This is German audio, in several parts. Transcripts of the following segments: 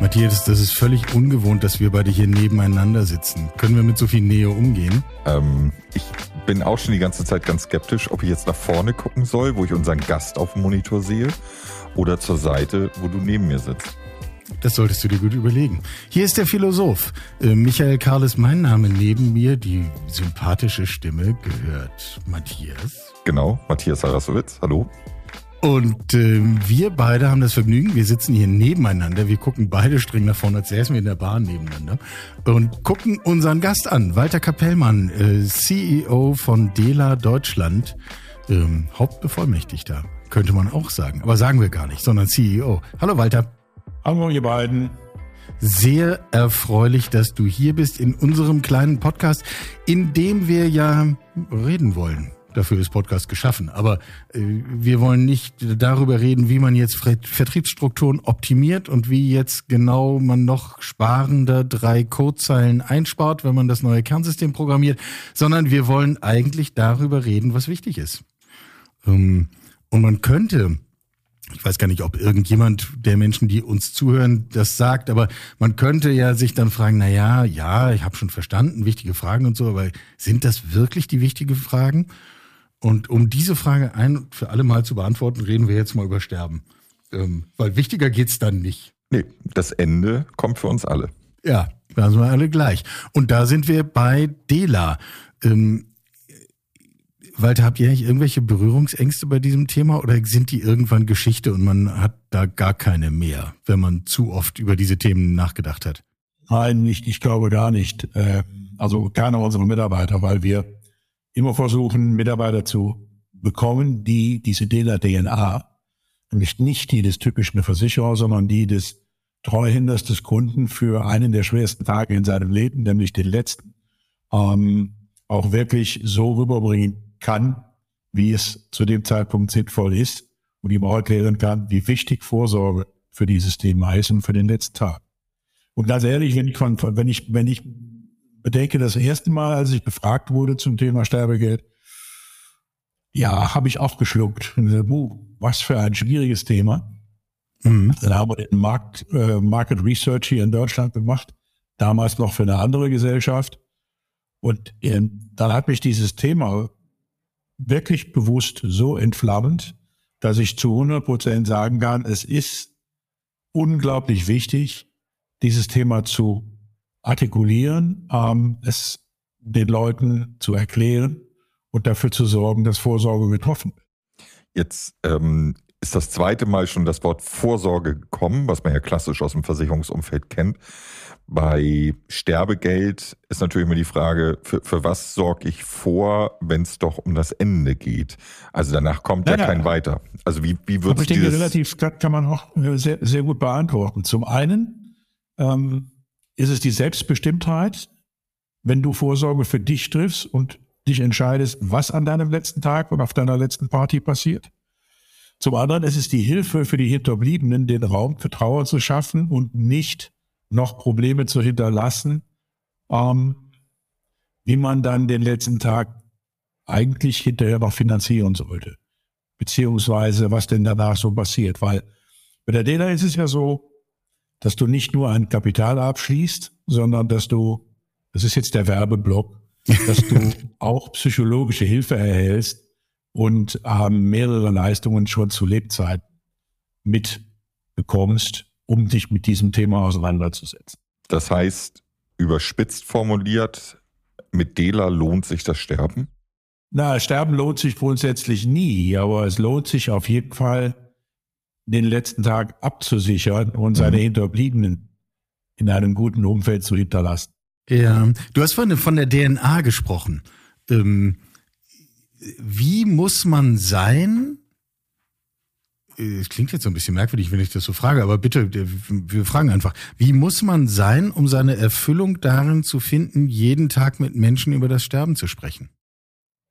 Matthias, das ist völlig ungewohnt, dass wir beide hier nebeneinander sitzen. Können wir mit so viel Nähe umgehen? Ähm, ich bin auch schon die ganze Zeit ganz skeptisch, ob ich jetzt nach vorne gucken soll, wo ich unseren Gast auf dem Monitor sehe, oder zur Seite, wo du neben mir sitzt. Das solltest du dir gut überlegen. Hier ist der Philosoph. Äh, Michael Karl ist mein Name. Neben mir die sympathische Stimme gehört Matthias. Genau, Matthias Sarasowitz. Hallo. Und äh, wir beide haben das Vergnügen, wir sitzen hier nebeneinander, wir gucken beide streng nach vorne, als säßen wir in der Bahn nebeneinander und gucken unseren Gast an, Walter Kapellmann, äh, CEO von Dela Deutschland, ähm, Hauptbevollmächtigter, könnte man auch sagen, aber sagen wir gar nicht, sondern CEO. Hallo Walter. Hallo ihr beiden. Sehr erfreulich, dass du hier bist in unserem kleinen Podcast, in dem wir ja reden wollen Dafür ist Podcast geschaffen. Aber äh, wir wollen nicht darüber reden, wie man jetzt Vertriebsstrukturen optimiert und wie jetzt genau man noch sparender drei Codezeilen einspart, wenn man das neue Kernsystem programmiert, sondern wir wollen eigentlich darüber reden, was wichtig ist. Ähm, und man könnte ich weiß gar nicht, ob irgendjemand der Menschen, die uns zuhören, das sagt, aber man könnte ja sich dann fragen, na ja, ja, ich habe schon verstanden, wichtige Fragen und so, aber sind das wirklich die wichtigen Fragen? Und um diese Frage ein für alle Mal zu beantworten, reden wir jetzt mal über Sterben. Ähm, weil wichtiger geht's dann nicht. Nee, das Ende kommt für uns alle. Ja, da sind wir alle gleich. Und da sind wir bei Dela. Ähm, Walter, habt ihr eigentlich irgendwelche Berührungsängste bei diesem Thema oder sind die irgendwann Geschichte und man hat da gar keine mehr, wenn man zu oft über diese Themen nachgedacht hat? Nein, nicht, ich glaube gar nicht. Äh, also keiner unserer Mitarbeiter, weil wir immer versuchen, Mitarbeiter zu bekommen, die diese DNA, nämlich nicht die des typischen Versicherer, sondern die des Treuhänders des Kunden für einen der schwersten Tage in seinem Leben, nämlich den letzten, ähm, auch wirklich so rüberbringen kann, wie es zu dem Zeitpunkt sinnvoll ist und ihm auch erklären kann, wie wichtig Vorsorge für dieses Thema ist und für den letzten Tag. Und ganz ehrlich, wenn ich, wenn ich, wenn ich bedenke, das erste Mal, als ich befragt wurde zum Thema Sterbegeld, ja, habe ich auch geschluckt. Was für ein schwieriges Thema. Mhm. Dann haben wir den Markt, äh, Market Research hier in Deutschland gemacht, damals noch für eine andere Gesellschaft. Und äh, dann hat mich dieses Thema wirklich bewusst so entflammend, dass ich zu 100 Prozent sagen kann, es ist unglaublich wichtig, dieses Thema zu artikulieren, ähm, es den Leuten zu erklären und dafür zu sorgen, dass Vorsorge getroffen wird. Jetzt ähm, ist das zweite Mal schon das Wort Vorsorge gekommen, was man ja klassisch aus dem Versicherungsumfeld kennt. Bei Sterbegeld ist natürlich immer die Frage, für, für was sorge ich vor, wenn es doch um das Ende geht? Also danach kommt ja, ja kein weiter. Also wie, wie wird es Ich denke, relativ kann man auch sehr, sehr gut beantworten. Zum einen ähm, ist es die Selbstbestimmtheit, wenn du Vorsorge für dich triffst und dich entscheidest, was an deinem letzten Tag und auf deiner letzten Party passiert? Zum anderen ist es die Hilfe für die Hinterbliebenen, den Raum für Trauer zu schaffen und nicht noch Probleme zu hinterlassen, ähm, wie man dann den letzten Tag eigentlich hinterher noch finanzieren sollte. Beziehungsweise was denn danach so passiert. Weil bei der DELA ist es ja so, dass du nicht nur ein Kapital abschließt, sondern dass du, das ist jetzt der Werbeblock, dass du auch psychologische Hilfe erhältst und ähm, mehrere Leistungen schon zu Lebzeit mitbekommst, um dich mit diesem Thema auseinanderzusetzen. Das heißt, überspitzt formuliert, mit Dela lohnt sich das Sterben? Na, Sterben lohnt sich grundsätzlich nie, aber es lohnt sich auf jeden Fall, den letzten Tag abzusichern und seine mhm. Hinterbliebenen in einem guten Umfeld zu hinterlassen. Ja, du hast vorhin von der DNA gesprochen. Ähm, wie muss man sein? Es klingt jetzt so ein bisschen merkwürdig, wenn ich das so frage, aber bitte, wir fragen einfach. Wie muss man sein, um seine Erfüllung darin zu finden, jeden Tag mit Menschen über das Sterben zu sprechen?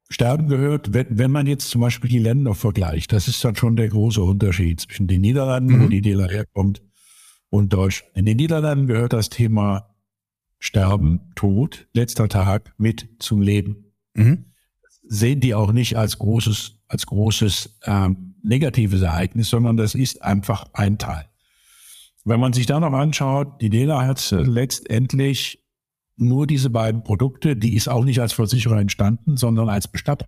Sterben gehört, wenn, wenn man jetzt zum Beispiel die Länder vergleicht, das ist dann schon der große Unterschied zwischen den Niederlanden, mhm. wo die Dela herkommt, und Deutschland. In den Niederlanden gehört das Thema Sterben, Tod, letzter Tag mit zum Leben. Mhm. Sehen die auch nicht als großes, als großes ähm, negatives Ereignis, sondern das ist einfach ein Teil. Wenn man sich da noch anschaut, die Dela hat letztendlich nur diese beiden Produkte, die ist auch nicht als Versicherer entstanden, sondern als Bestatter.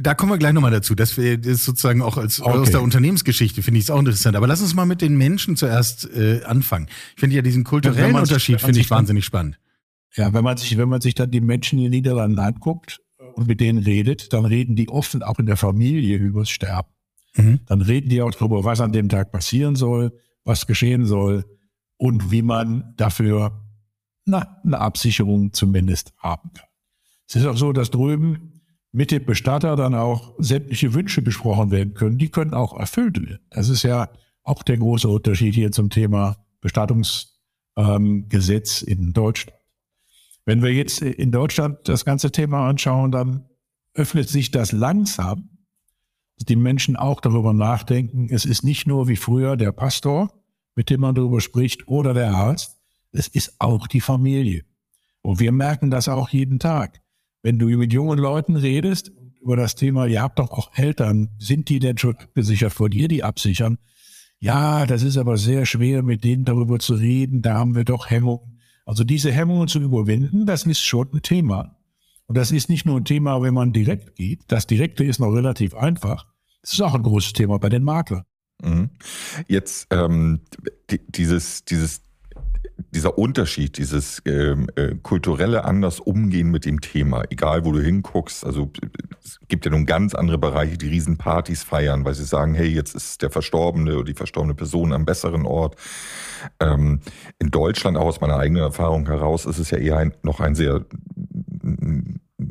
Da kommen wir gleich nochmal dazu. Das ist sozusagen auch als, okay. aus der Unternehmensgeschichte, finde ich es auch interessant. Aber lass uns mal mit den Menschen zuerst äh, anfangen. Ich finde ja diesen kulturellen Unterschied, finde ich wahnsinnig spannend. Ja, wenn man sich, wenn man sich dann die Menschen in den Niederlanden anguckt und mit denen redet, dann reden die oft auch in der Familie übers Sterben. Mhm. Dann reden die auch darüber, was an dem Tag passieren soll, was geschehen soll und wie man dafür na, eine Absicherung zumindest haben kann. Es ist auch so, dass drüben mit dem Bestatter dann auch sämtliche Wünsche besprochen werden können. Die können auch erfüllt werden. Das ist ja auch der große Unterschied hier zum Thema Bestattungsgesetz ähm, in Deutschland. Wenn wir jetzt in Deutschland das ganze Thema anschauen, dann öffnet sich das langsam, dass die Menschen auch darüber nachdenken, es ist nicht nur wie früher der Pastor, mit dem man darüber spricht, oder der Arzt, es ist auch die Familie. Und wir merken das auch jeden Tag. Wenn du mit jungen Leuten redest über das Thema, ihr habt doch auch Eltern, sind die denn schon abgesichert vor dir, die absichern? Ja, das ist aber sehr schwer, mit denen darüber zu reden, da haben wir doch Hemmungen. Also diese Hemmungen zu überwinden, das ist schon ein Thema. Und das ist nicht nur ein Thema, wenn man direkt geht. Das Direkte ist noch relativ einfach. Das ist auch ein großes Thema bei den Maklern. Mhm. Jetzt ähm, die, dieses, dieses dieser Unterschied, dieses ähm, äh, kulturelle anders umgehen mit dem Thema, egal wo du hinguckst, also es gibt ja nun ganz andere Bereiche, die Riesenpartys feiern, weil sie sagen, hey, jetzt ist der Verstorbene oder die verstorbene Person am besseren Ort. Ähm, in Deutschland, auch aus meiner eigenen Erfahrung heraus, ist es ja eher ein, noch ein sehr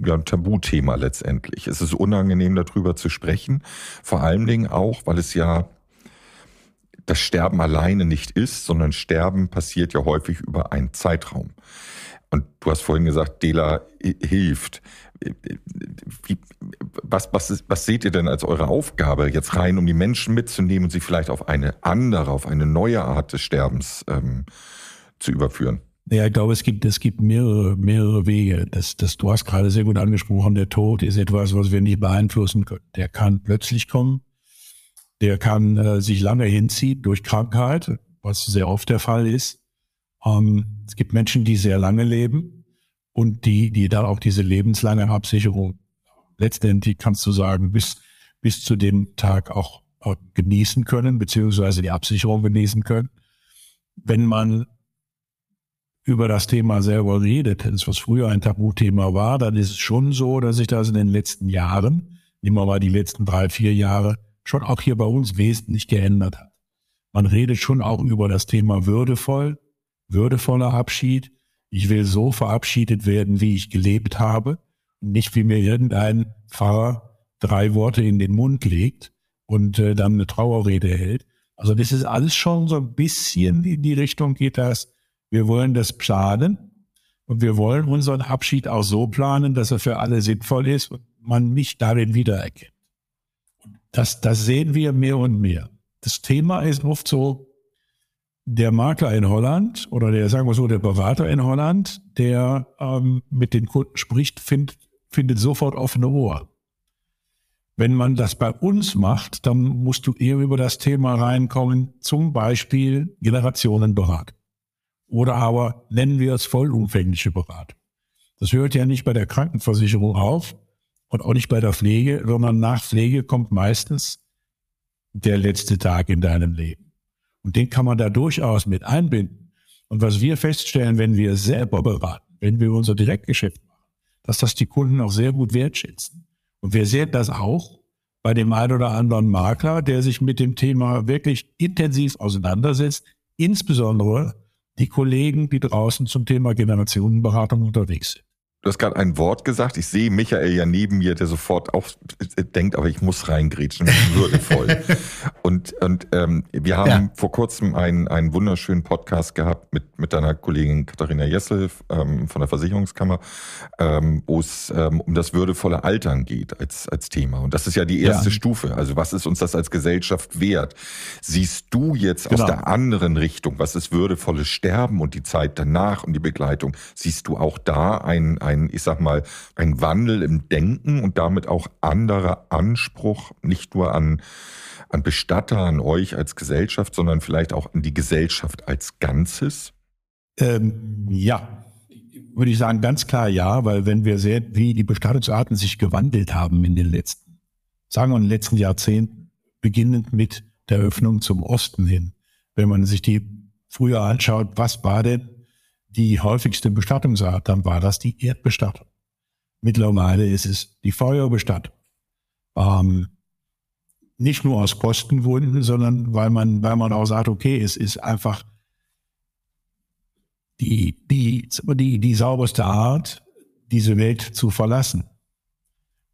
ja, ein Tabuthema letztendlich. Es ist unangenehm, darüber zu sprechen, vor allen Dingen auch, weil es ja das Sterben alleine nicht ist, sondern Sterben passiert ja häufig über einen Zeitraum. Und du hast vorhin gesagt, Dela hilft. Wie, was, was, ist, was seht ihr denn als eure Aufgabe, jetzt rein, um die Menschen mitzunehmen und sie vielleicht auf eine andere, auf eine neue Art des Sterbens ähm, zu überführen? Ja, ich glaube, es gibt, es gibt mehrere, mehrere Wege. Das, das, du hast gerade sehr gut angesprochen, der Tod ist etwas, was wir nicht beeinflussen können. Der kann plötzlich kommen, der kann äh, sich lange hinziehen durch Krankheit, was sehr oft der Fall ist. Ähm, es gibt Menschen, die sehr lange leben und die, die dann auch diese lebenslange Absicherung letztendlich kannst du sagen, bis, bis zu dem Tag auch, auch genießen können, beziehungsweise die Absicherung genießen können. Wenn man über das Thema selber redet, das was früher ein Tabuthema war, dann ist es schon so, dass sich das in den letzten Jahren, wir mal die letzten drei, vier Jahre, schon auch hier bei uns wesentlich geändert hat. Man redet schon auch über das Thema würdevoll, würdevoller Abschied. Ich will so verabschiedet werden, wie ich gelebt habe, nicht wie mir irgendein Pfarrer drei Worte in den Mund legt und äh, dann eine Trauerrede hält. Also das ist alles schon so ein bisschen in die Richtung geht das. Wir wollen das planen und wir wollen unseren Abschied auch so planen, dass er für alle sinnvoll ist und man mich darin wiedererkennt. Das, das sehen wir mehr und mehr. Das Thema ist oft so, der Makler in Holland oder der, sagen wir so, der Berater in Holland, der ähm, mit den Kunden spricht, find, findet sofort offene Ohr. Wenn man das bei uns macht, dann musst du eher über das Thema reinkommen, zum Beispiel Generationenberatung. Oder aber nennen wir es vollumfängliche Beratung. Das hört ja nicht bei der Krankenversicherung auf, und auch nicht bei der Pflege, sondern nach Pflege kommt meistens der letzte Tag in deinem Leben. Und den kann man da durchaus mit einbinden. Und was wir feststellen, wenn wir selber beraten, wenn wir unser Direktgeschäft machen, dass das die Kunden auch sehr gut wertschätzen. Und wir sehen das auch bei dem einen oder anderen Makler, der sich mit dem Thema wirklich intensiv auseinandersetzt, insbesondere die Kollegen, die draußen zum Thema Generationenberatung unterwegs sind. Du hast gerade ein Wort gesagt. Ich sehe Michael ja neben mir, der sofort auch denkt, aber ich muss reingrätschen, würdevoll. und und ähm, wir haben ja. vor kurzem einen, einen wunderschönen Podcast gehabt mit, mit deiner Kollegin Katharina Jessel ähm, von der Versicherungskammer, ähm, wo es ähm, um das würdevolle Altern geht als, als Thema. Und das ist ja die erste ja. Stufe. Also was ist uns das als Gesellschaft wert? Siehst du jetzt genau. aus der anderen Richtung, was ist würdevolles Sterben und die Zeit danach und die Begleitung? Siehst du auch da ein, ein ein, ich sag mal, ein Wandel im Denken und damit auch anderer Anspruch, nicht nur an, an Bestatter, an euch als Gesellschaft, sondern vielleicht auch an die Gesellschaft als Ganzes? Ähm, ja, würde ich sagen, ganz klar ja, weil wenn wir sehen, wie die Bestattungsarten sich gewandelt haben in den letzten, sagen wir in den letzten Jahrzehnten, beginnend mit der Öffnung zum Osten hin. Wenn man sich die früher anschaut, was war denn die häufigste Bestattungsart, dann war das die Erdbestattung. Mittlerweile ist es die Feuerbestattung. Ähm, nicht nur aus Kostengründen, sondern weil man, weil man auch sagt, okay, es ist einfach die, die, die, die sauberste Art, diese Welt zu verlassen.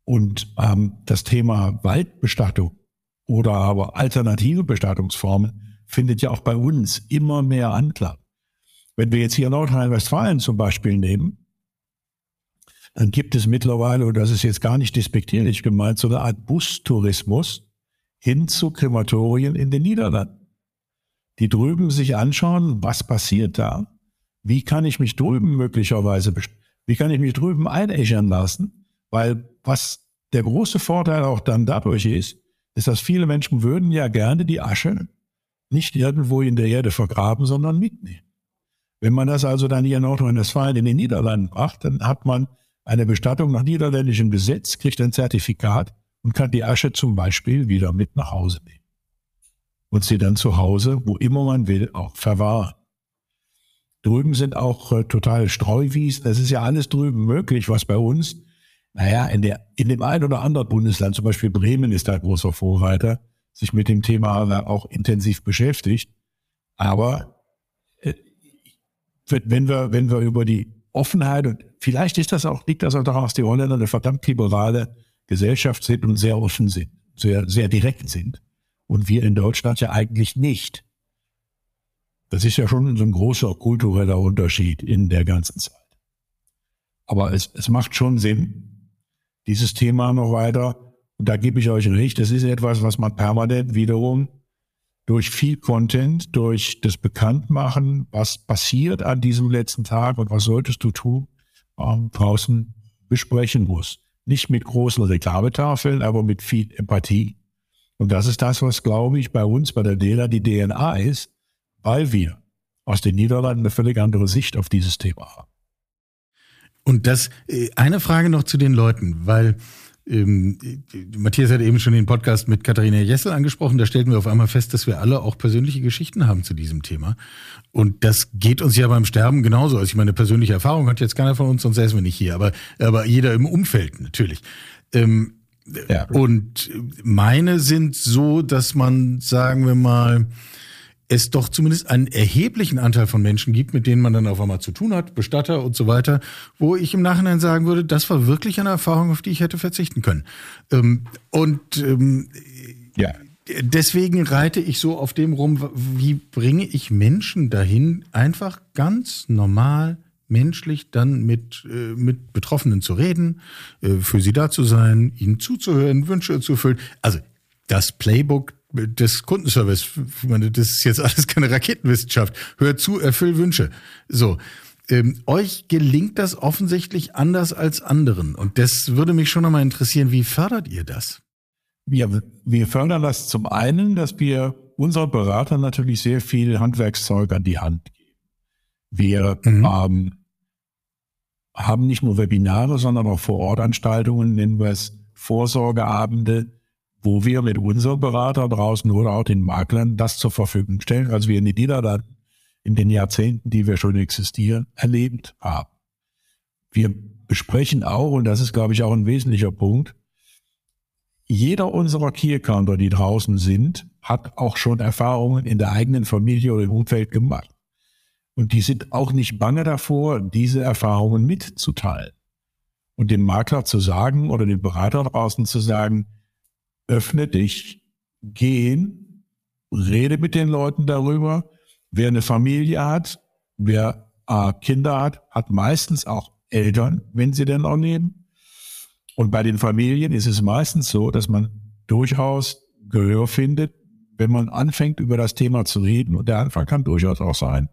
Und ähm, das Thema Waldbestattung oder aber alternative Bestattungsformen findet ja auch bei uns immer mehr Anklang. Wenn wir jetzt hier Nordrhein-Westfalen zum Beispiel nehmen, dann gibt es mittlerweile, und das ist jetzt gar nicht despektierlich gemeint, so eine Art Bustourismus hin zu Krematorien in den Niederlanden. Die drüben sich anschauen, was passiert da wie kann ich mich drüben möglicherweise, wie kann ich mich drüben einäschern lassen? Weil was der große Vorteil auch dann dadurch ist, ist, dass viele Menschen würden ja gerne die Asche nicht irgendwo in der Erde vergraben, sondern mitnehmen. Wenn man das also dann hier in Nordrhein-Westfalen in den Niederlanden macht, dann hat man eine Bestattung nach niederländischem Gesetz, kriegt ein Zertifikat und kann die Asche zum Beispiel wieder mit nach Hause nehmen. Und sie dann zu Hause, wo immer man will, auch verwahren. Drüben sind auch äh, total Streuwiesen. Das ist ja alles drüben möglich, was bei uns, naja, in, der, in dem einen oder anderen Bundesland, zum Beispiel Bremen ist da großer Vorreiter, sich mit dem Thema auch intensiv beschäftigt. Aber wenn wir, wenn wir über die Offenheit und vielleicht ist das auch, liegt das auch daran, dass die Holländer eine verdammt liberale Gesellschaft sind und sehr offen sind, sehr, sehr direkt sind. Und wir in Deutschland ja eigentlich nicht. Das ist ja schon so ein großer kultureller Unterschied in der ganzen Zeit. Aber es, es macht schon Sinn, dieses Thema noch weiter, und da gebe ich euch recht, das ist etwas, was man permanent wiederum durch viel Content, durch das Bekanntmachen, was passiert an diesem letzten Tag und was solltest du tun, ähm, draußen besprechen muss. Nicht mit großen Reklametafeln, aber mit viel Empathie. Und das ist das, was, glaube ich, bei uns, bei der DELA die DNA ist, weil wir aus den Niederlanden eine völlig andere Sicht auf dieses Thema haben. Und das, äh, eine Frage noch zu den Leuten, weil ähm, Matthias hat eben schon den Podcast mit Katharina Jessel angesprochen. Da stellten wir auf einmal fest, dass wir alle auch persönliche Geschichten haben zu diesem Thema. Und das geht uns ja beim Sterben genauso. Also ich meine, persönliche Erfahrung hat jetzt keiner von uns, sonst säßen wir nicht hier. Aber, aber jeder im Umfeld natürlich. Ähm, ja. Und meine sind so, dass man, sagen wir mal, es doch zumindest einen erheblichen Anteil von Menschen gibt, mit denen man dann auf einmal zu tun hat, Bestatter und so weiter, wo ich im Nachhinein sagen würde, das war wirklich eine Erfahrung, auf die ich hätte verzichten können. Ähm, und ähm, ja. deswegen reite ich so auf dem rum, wie bringe ich Menschen dahin, einfach ganz normal menschlich dann mit, äh, mit Betroffenen zu reden, äh, für sie da zu sein, ihnen zuzuhören, Wünsche zu erfüllen. Also das Playbook des Kundenservice. Ich meine, das ist jetzt alles keine Raketenwissenschaft. Hör zu, erfüll Wünsche. So. Ähm, euch gelingt das offensichtlich anders als anderen. Und das würde mich schon nochmal interessieren, wie fördert ihr das? Wir, wir fördern das zum einen, dass wir unseren Beratern natürlich sehr viel Handwerkszeug an die Hand geben. Wir mhm. ähm, haben nicht nur Webinare, sondern auch Vorortanstaltungen, nennen wir es Vorsorgeabende, wo wir mit unserem Berater draußen oder auch den Maklern das zur Verfügung stellen, als wir in den Niederlanden in den Jahrzehnten, die wir schon existieren, erlebt haben. Wir besprechen auch, und das ist, glaube ich, auch ein wesentlicher Punkt, jeder unserer Key-Accounter, die draußen sind, hat auch schon Erfahrungen in der eigenen Familie oder im Umfeld gemacht. Und die sind auch nicht bange davor, diese Erfahrungen mitzuteilen. Und dem Makler zu sagen oder dem Berater draußen zu sagen, öffne dich, gehen, rede mit den Leuten darüber. Wer eine Familie hat, wer äh, Kinder hat, hat meistens auch Eltern, wenn sie denn auch nehmen. Und bei den Familien ist es meistens so, dass man durchaus Gehör findet, wenn man anfängt, über das Thema zu reden. Und der Anfang kann durchaus auch sein,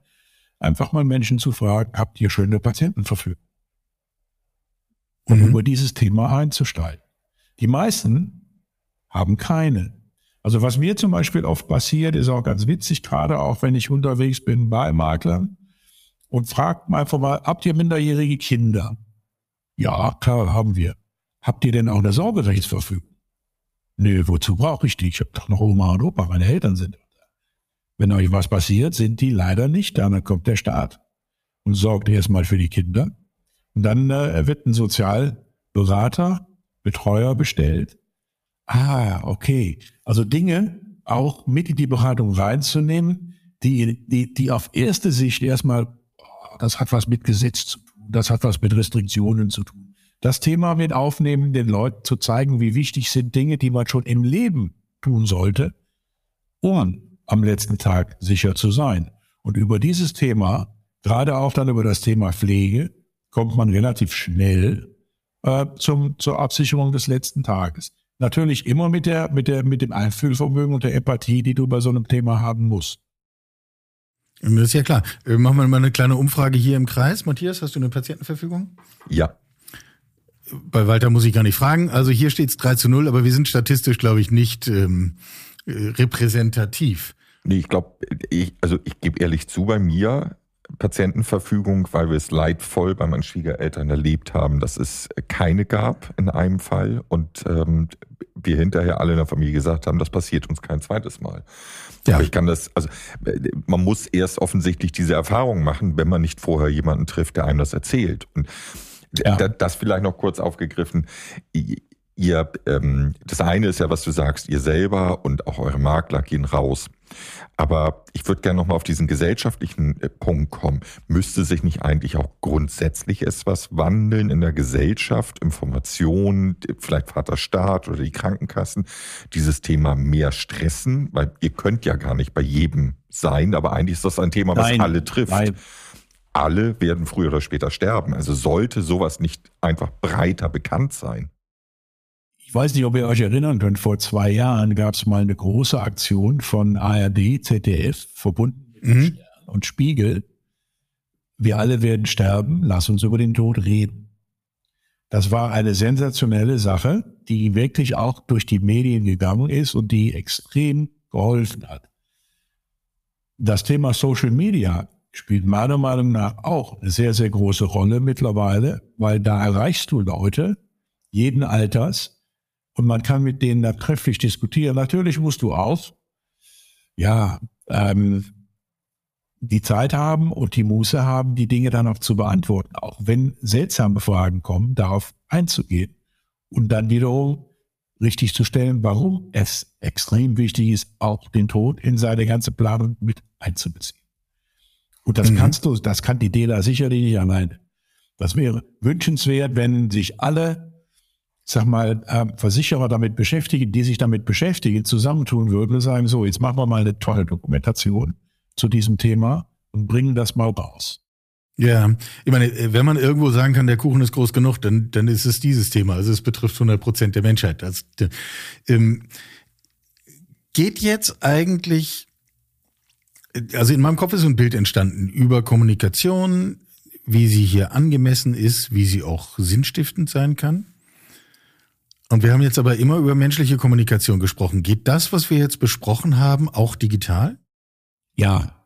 einfach mal Menschen zu fragen, habt ihr schöne Patientenverfügung? um mhm. über dieses Thema einzusteigen. Die meisten haben keine. Also was mir zum Beispiel oft passiert, ist auch ganz witzig, gerade auch wenn ich unterwegs bin bei Maklern und fragt einfach mal, habt ihr minderjährige Kinder? Ja, klar, haben wir. Habt ihr denn auch eine Sorgerechtsverfügung? Nö, wozu brauche ich die? Ich habe doch noch Oma und Opa, meine Eltern sind. Wenn euch was passiert, sind die leider nicht da. Dann kommt der Staat und sorgt erstmal für die Kinder. Und dann äh, wird ein Sozialberater, Betreuer bestellt. Ah, okay. Also Dinge auch mit in die Beratung reinzunehmen, die, die, die auf erste Sicht erstmal, oh, das hat was mit Gesetz zu tun, das hat was mit Restriktionen zu tun. Das Thema mit aufnehmen, den Leuten zu zeigen, wie wichtig sind Dinge, die man schon im Leben tun sollte, um am letzten Tag sicher zu sein. Und über dieses Thema, gerade auch dann über das Thema Pflege, kommt man relativ schnell äh, zum, zur Absicherung des letzten Tages. Natürlich immer mit der, mit der, mit dem Einfühlvermögen und der Empathie, die du bei so einem Thema haben musst. Das ist ja klar. Äh, machen wir mal eine kleine Umfrage hier im Kreis. Matthias, hast du eine Patientenverfügung? Ja. Bei Walter muss ich gar nicht fragen. Also hier steht es 3 zu 0, aber wir sind statistisch, glaube ich, nicht ähm, repräsentativ. Nee, ich glaube, ich, also ich gebe ehrlich zu, bei mir Patientenverfügung, weil wir es leidvoll bei meinen Schwiegereltern erlebt haben, dass es keine gab in einem Fall und ähm, wir hinterher alle in der Familie gesagt haben, das passiert uns kein zweites Mal. Ja. Aber ich kann das, also man muss erst offensichtlich diese Erfahrung machen, wenn man nicht vorher jemanden trifft, der einem das erzählt. Und ja. das vielleicht noch kurz aufgegriffen ihr, ähm, das eine ist ja, was du sagst, ihr selber und auch eure Makler gehen raus. Aber ich würde gerne nochmal auf diesen gesellschaftlichen äh, Punkt kommen. Müsste sich nicht eigentlich auch grundsätzlich etwas wandeln in der Gesellschaft, Informationen, vielleicht Vaterstaat oder die Krankenkassen, dieses Thema mehr stressen? Weil ihr könnt ja gar nicht bei jedem sein, aber eigentlich ist das ein Thema, was Nein. alle trifft. Nein alle werden früher oder später sterben. Also sollte sowas nicht einfach breiter bekannt sein? Ich weiß nicht, ob ihr euch erinnern könnt, vor zwei Jahren gab es mal eine große Aktion von ARD, ZDF, verbunden mit mhm. Stern und Spiegel. Wir alle werden sterben, lass uns über den Tod reden. Das war eine sensationelle Sache, die wirklich auch durch die Medien gegangen ist und die extrem geholfen hat. Das Thema Social Media spielt meiner Meinung nach auch eine sehr, sehr große Rolle mittlerweile, weil da erreichst du Leute jeden Alters, und man kann mit denen da trefflich diskutieren. Natürlich musst du auch, ja, ähm, die Zeit haben und die Muße haben, die Dinge dann auch zu beantworten, auch wenn seltsame Fragen kommen, darauf einzugehen und dann wiederum richtig zu stellen, warum es extrem wichtig ist, auch den Tod in seine ganze Planung mit einzubeziehen. Und das mhm. kannst du, das kann die DELA sicherlich nicht alleine. Das wäre wünschenswert, wenn sich alle sag mal, äh, Versicherer damit beschäftigen, die sich damit beschäftigen, zusammentun würden und sagen, so, jetzt machen wir mal eine tolle Dokumentation zu diesem Thema und bringen das mal raus. Ja, ich meine, wenn man irgendwo sagen kann, der Kuchen ist groß genug, dann, dann ist es dieses Thema. Also es betrifft 100 Prozent der Menschheit. Das, ähm, geht jetzt eigentlich, also in meinem Kopf ist ein Bild entstanden über Kommunikation, wie sie hier angemessen ist, wie sie auch sinnstiftend sein kann. Und wir haben jetzt aber immer über menschliche Kommunikation gesprochen. Geht das, was wir jetzt besprochen haben, auch digital? Ja,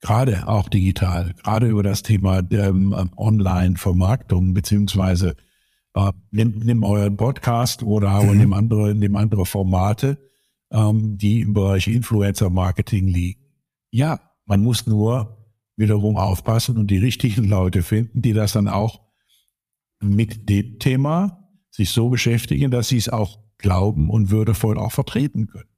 gerade auch digital. Gerade über das Thema ähm, Online-Vermarktung beziehungsweise äh, nimm, nimm euren Podcast oder mhm. nimm andere, nimm andere Formate, ähm, die im Bereich Influencer-Marketing liegen. Ja, man muss nur wiederum aufpassen und die richtigen Leute finden, die das dann auch mit dem Thema sich so beschäftigen, dass sie es auch glauben und würdevoll auch vertreten können.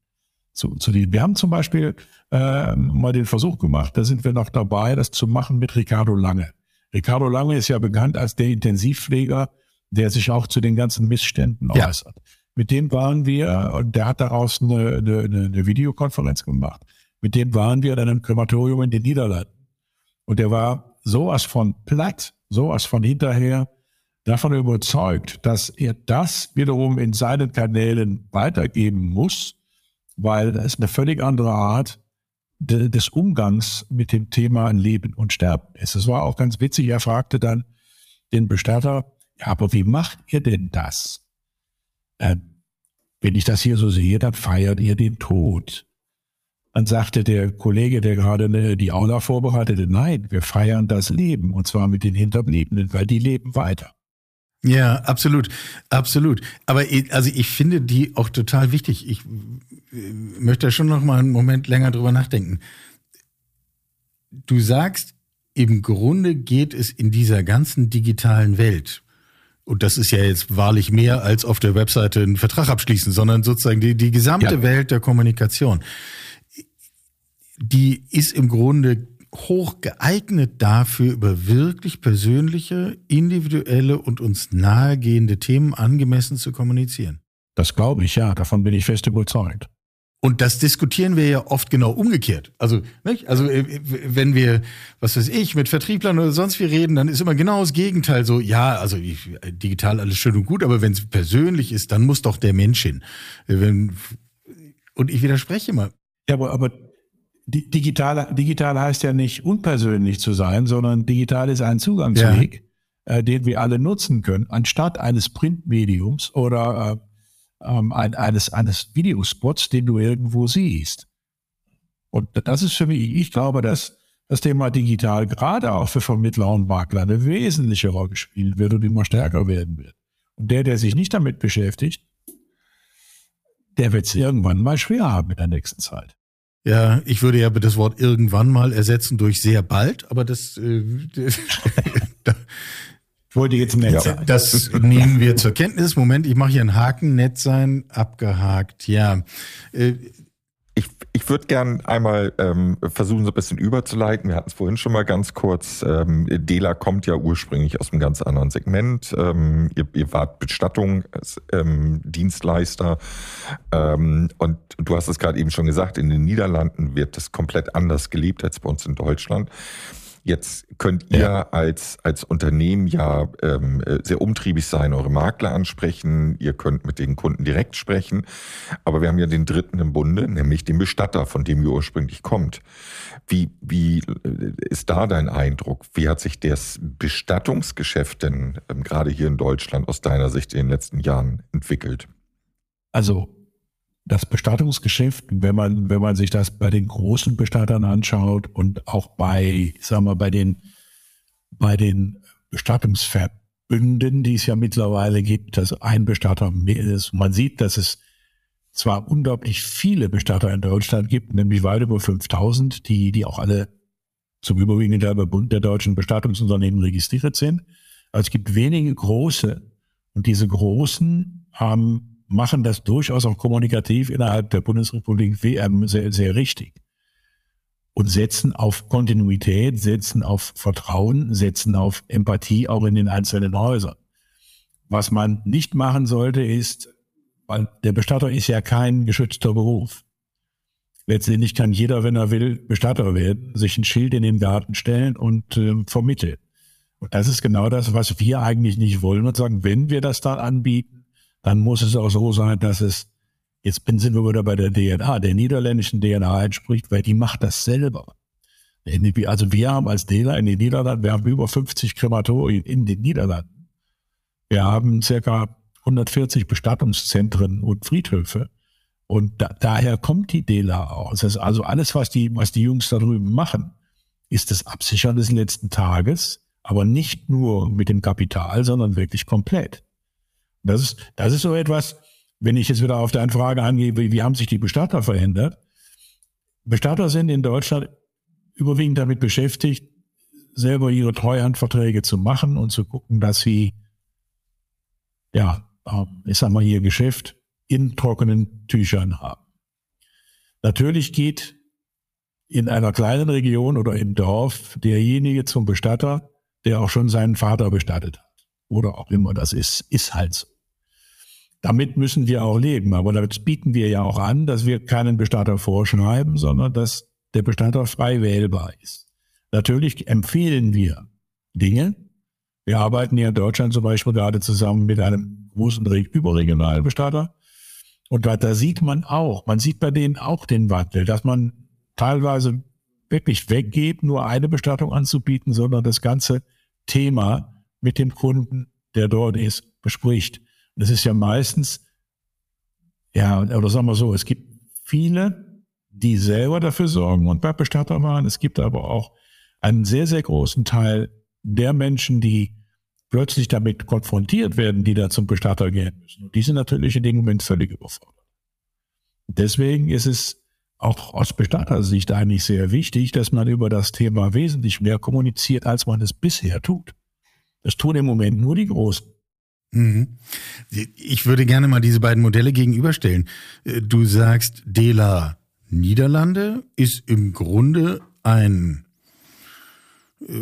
Zu, zu die, wir haben zum Beispiel äh, mal den Versuch gemacht, da sind wir noch dabei, das zu machen mit Ricardo Lange. Ricardo Lange ist ja bekannt als der Intensivpfleger, der sich auch zu den ganzen Missständen ja. äußert. Mit dem waren wir, und der hat daraus eine, eine, eine Videokonferenz gemacht. Mit dem waren wir dann im Krematorium in den Niederlanden. Und der war sowas von platt, sowas von hinterher, davon überzeugt, dass er das wiederum in seinen Kanälen weitergeben muss, weil das eine völlig andere Art de, des Umgangs mit dem Thema Leben und Sterben ist. Es war auch ganz witzig, er fragte dann den Bestatter, Ja, aber wie macht ihr denn das? Ähm, wenn ich das hier so sehe, dann feiert ihr den Tod. Dann sagte der Kollege, der gerade die Aula vorbereitete, nein, wir feiern das Leben und zwar mit den Hinterbliebenen, weil die leben weiter. Ja, absolut, absolut. Aber also ich finde die auch total wichtig. Ich äh, möchte da schon noch mal einen Moment länger drüber nachdenken. Du sagst, im Grunde geht es in dieser ganzen digitalen Welt, und das ist ja jetzt wahrlich mehr als auf der Webseite einen Vertrag abschließen, sondern sozusagen die, die gesamte ja. Welt der Kommunikation, die ist im Grunde hoch geeignet dafür, über wirklich persönliche, individuelle und uns nahegehende Themen angemessen zu kommunizieren. Das glaube ich, ja. Davon bin ich fest überzeugt. Und das diskutieren wir ja oft genau umgekehrt. Also, nicht? also äh, wenn wir, was weiß ich, mit Vertrieblern oder sonst wie reden, dann ist immer genau das Gegenteil so, ja, also ich, digital alles schön und gut, aber wenn es persönlich ist, dann muss doch der Mensch hin. Wenn, und ich widerspreche immer. Ja, aber, aber digital, digital heißt ja nicht unpersönlich zu sein, sondern digital ist ein Zugangsweg, ja. äh, den wir alle nutzen können, anstatt eines Printmediums oder äh, ähm, ein, eines, eines Videospots, den du irgendwo siehst. Und das ist für mich, ich glaube, dass das Thema digital gerade auch für Vermittler und Makler eine wesentliche Rolle spielen wird und immer stärker werden wird. Und der, der sich nicht damit beschäftigt, der wird es irgendwann mal schwer haben in der nächsten Zeit. Ja, ich würde ja das Wort irgendwann mal ersetzen durch sehr bald, aber das, äh, wollte jetzt nett ja. sein. Das nehmen wir zur Kenntnis. Moment, ich mache hier einen Haken, nett sein, abgehakt. Ja. Äh, ich, ich würde gern einmal ähm, versuchen, so ein bisschen überzuleiten. Wir hatten es vorhin schon mal ganz kurz. Ähm, Dela kommt ja ursprünglich aus einem ganz anderen Segment. Ähm, ihr, ihr wart Bestattungsdienstleister. Ähm, und du hast es gerade eben schon gesagt, in den Niederlanden wird das komplett anders gelebt als bei uns in Deutschland. Jetzt könnt ihr ja. als, als Unternehmen ja ähm, sehr umtriebig sein, eure Makler ansprechen, ihr könnt mit den Kunden direkt sprechen, aber wir haben ja den dritten im Bunde, nämlich den Bestatter, von dem ihr ursprünglich kommt. Wie, wie äh, ist da dein Eindruck? Wie hat sich das Bestattungsgeschäft denn ähm, gerade hier in Deutschland aus deiner Sicht in den letzten Jahren entwickelt? Also das Bestattungsgeschäft, wenn man, wenn man sich das bei den großen Bestattern anschaut und auch bei, sagen wir, bei den, bei den Bestattungsverbünden, die es ja mittlerweile gibt, dass ein Bestatter mehr ist. Man sieht, dass es zwar unglaublich viele Bestatter in Deutschland gibt, nämlich weit über 5000, die, die auch alle zum überwiegenden Teil beim Bund der deutschen Bestattungsunternehmen registriert sind. Aber es gibt wenige große und diese großen haben machen das durchaus auch kommunikativ innerhalb der Bundesrepublik WM sehr, sehr richtig. Und setzen auf Kontinuität, setzen auf Vertrauen, setzen auf Empathie auch in den einzelnen Häusern. Was man nicht machen sollte, ist, weil der Bestatter ist ja kein geschützter Beruf. Letztendlich kann jeder, wenn er will, Bestatter werden, sich ein Schild in den Garten stellen und äh, vermitteln. Und das ist genau das, was wir eigentlich nicht wollen und sagen, wenn wir das dann anbieten, dann muss es auch so sein, dass es, jetzt sind wir wieder bei der DNA, der niederländischen DNA entspricht, weil die macht das selber. Also wir haben als Dealer in den Niederlanden, wir haben über 50 Krematorien in den Niederlanden. Wir haben circa 140 Bestattungszentren und Friedhöfe. Und da, daher kommt die DELA heißt also alles, was die, was die Jungs da drüben machen, ist das Absichern des letzten Tages, aber nicht nur mit dem Kapital, sondern wirklich komplett. Das ist, das ist so etwas, wenn ich jetzt wieder auf deine Frage angehe, wie, wie haben sich die Bestatter verändert? Bestatter sind in Deutschland überwiegend damit beschäftigt, selber ihre Treuhandverträge zu machen und zu gucken, dass sie, ja, ähm, ich sag mal, ihr Geschäft in trockenen Tüchern haben. Natürlich geht in einer kleinen Region oder im Dorf derjenige zum Bestatter, der auch schon seinen Vater bestattet hat. Oder auch immer das ist, ist halt so. Damit müssen wir auch leben. Aber das bieten wir ja auch an, dass wir keinen Bestatter vorschreiben, sondern dass der Bestatter frei wählbar ist. Natürlich empfehlen wir Dinge. Wir arbeiten hier in Deutschland zum Beispiel gerade zusammen mit einem großen überregionalen Bestatter. Und da, da sieht man auch, man sieht bei denen auch den Wandel, dass man teilweise wirklich weggeht, nur eine Bestattung anzubieten, sondern das ganze Thema mit dem Kunden der dort ist, bespricht. Das ist ja meistens, ja, oder sagen wir so, es gibt viele, die selber dafür sorgen und Webbestatter waren. Es gibt aber auch einen sehr, sehr großen Teil der Menschen, die plötzlich damit konfrontiert werden, die da zum Bestatter gehen müssen. Und die sind natürlich in dem Moment völlig überfordert. Deswegen ist es auch aus Bestattersicht eigentlich sehr wichtig, dass man über das Thema wesentlich mehr kommuniziert, als man es bisher tut. Das tun im Moment nur die Großen. Mhm. Ich würde gerne mal diese beiden Modelle gegenüberstellen. Du sagst, Dela Niederlande ist im Grunde ein äh,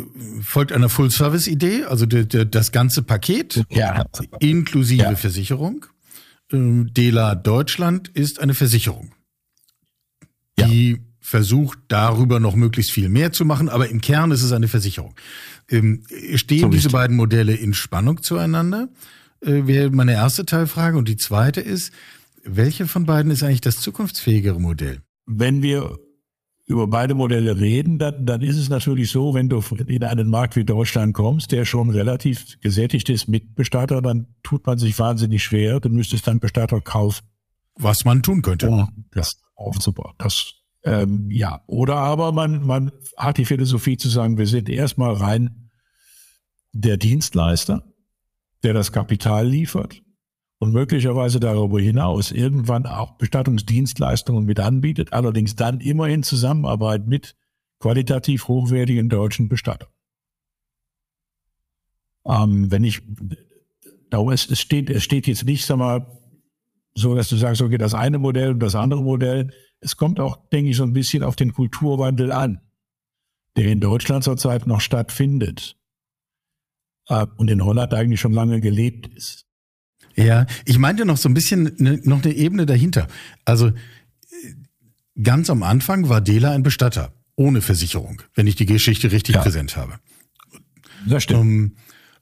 folgt einer Full-Service-Idee, also das ganze Paket ja. inklusive ja. Versicherung. Ähm, Dela Deutschland ist eine Versicherung, die ja. versucht darüber noch möglichst viel mehr zu machen, aber im Kern ist es eine Versicherung. Ähm, stehen so diese beiden Modelle in Spannung zueinander? Äh, wäre meine erste Teilfrage. Und die zweite ist, welche von beiden ist eigentlich das zukunftsfähigere Modell? Wenn wir über beide Modelle reden, dann, dann ist es natürlich so, wenn du in einen Markt wie Deutschland kommst, der schon relativ gesättigt ist mit Bestatter, dann tut man sich wahnsinnig schwer. Du müsstest dann Bestatter kaufen. Was man tun könnte. Um das aufzubauen. Das, ähm, ja. Oder aber man, man hat die Philosophie zu sagen, wir sind erstmal rein der Dienstleister, der das Kapital liefert und möglicherweise darüber hinaus irgendwann auch Bestattungsdienstleistungen mit anbietet, allerdings dann immer in Zusammenarbeit mit qualitativ hochwertigen deutschen Bestattern. Ähm, wenn ich, es steht, es steht jetzt nicht, sag mal, so, dass du sagst, okay, das eine Modell und das andere Modell. Es kommt auch, denke ich, so ein bisschen auf den Kulturwandel an, der in Deutschland zurzeit noch stattfindet äh, und in Holland eigentlich schon lange gelebt ist. Ja, ich meinte noch so ein bisschen ne, noch eine Ebene dahinter. Also ganz am Anfang war Dela ein Bestatter ohne Versicherung, wenn ich die Geschichte richtig ja. präsent habe. Das stimmt. Um, ähm,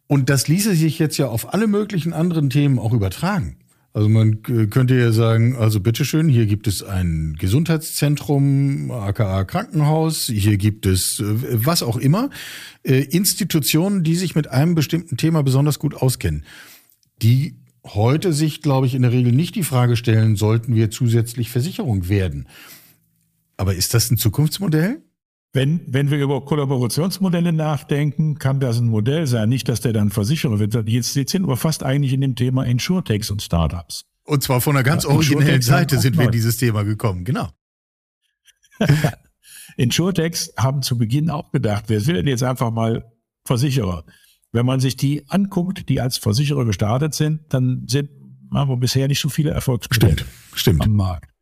und das ließe sich jetzt ja auf alle möglichen anderen Themen auch übertragen. Also man könnte ja sagen, also bitteschön, hier gibt es ein Gesundheitszentrum, aka Krankenhaus, hier gibt es äh, was auch immer, äh, Institutionen, die sich mit einem bestimmten Thema besonders gut auskennen. Die heute sich, glaube ich, in der Regel nicht die Frage stellen, sollten wir zusätzlich Versicherung werden. Aber ist das ein Zukunftsmodell? Wenn, wenn wir über Kollaborationsmodelle nachdenken, kann das ein Modell sein. Nicht, dass der dann Versicherer wird. Jetzt, jetzt sind wir fast eigentlich in dem Thema Insurtechs und Startups. Und zwar von einer ganz ja, originellen Seite sind wir in dieses Thema gekommen, genau. Insurtechs haben zu Beginn auch gedacht, wir sind jetzt einfach mal Versicherer. Wenn man sich die anguckt, die als Versicherer gestartet sind, dann sind haben wir bisher nicht so viele Erfolgsmodelle Stimmt. am Markt.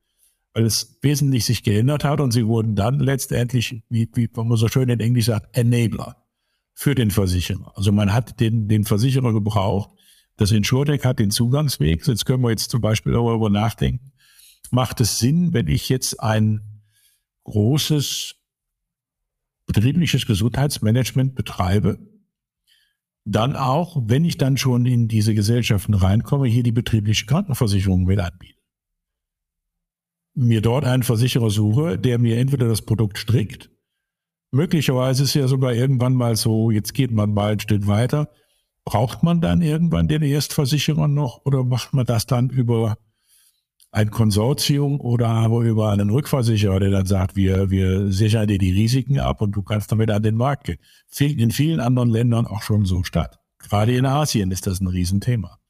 Weil es wesentlich sich geändert hat und sie wurden dann letztendlich, wie, wie man so schön in Englisch sagt, Enabler für den Versicherer. Also man hat den, den Versicherer gebraucht. Das Insurtech hat den Zugangsweg. Jetzt können wir jetzt zum Beispiel darüber nachdenken. Macht es Sinn, wenn ich jetzt ein großes betriebliches Gesundheitsmanagement betreibe, dann auch, wenn ich dann schon in diese Gesellschaften reinkomme, hier die betriebliche Krankenversicherung mit anbiete. Mir dort einen Versicherer suche, der mir entweder das Produkt strickt, möglicherweise ist ja sogar irgendwann mal so, jetzt geht man mal ein Stück weiter, braucht man dann irgendwann den Erstversicherer noch oder macht man das dann über ein Konsortium oder aber über einen Rückversicherer, der dann sagt, wir, wir sichern dir die Risiken ab und du kannst damit an den Markt gehen. Findet in vielen anderen Ländern auch schon so statt. Gerade in Asien ist das ein Riesenthema.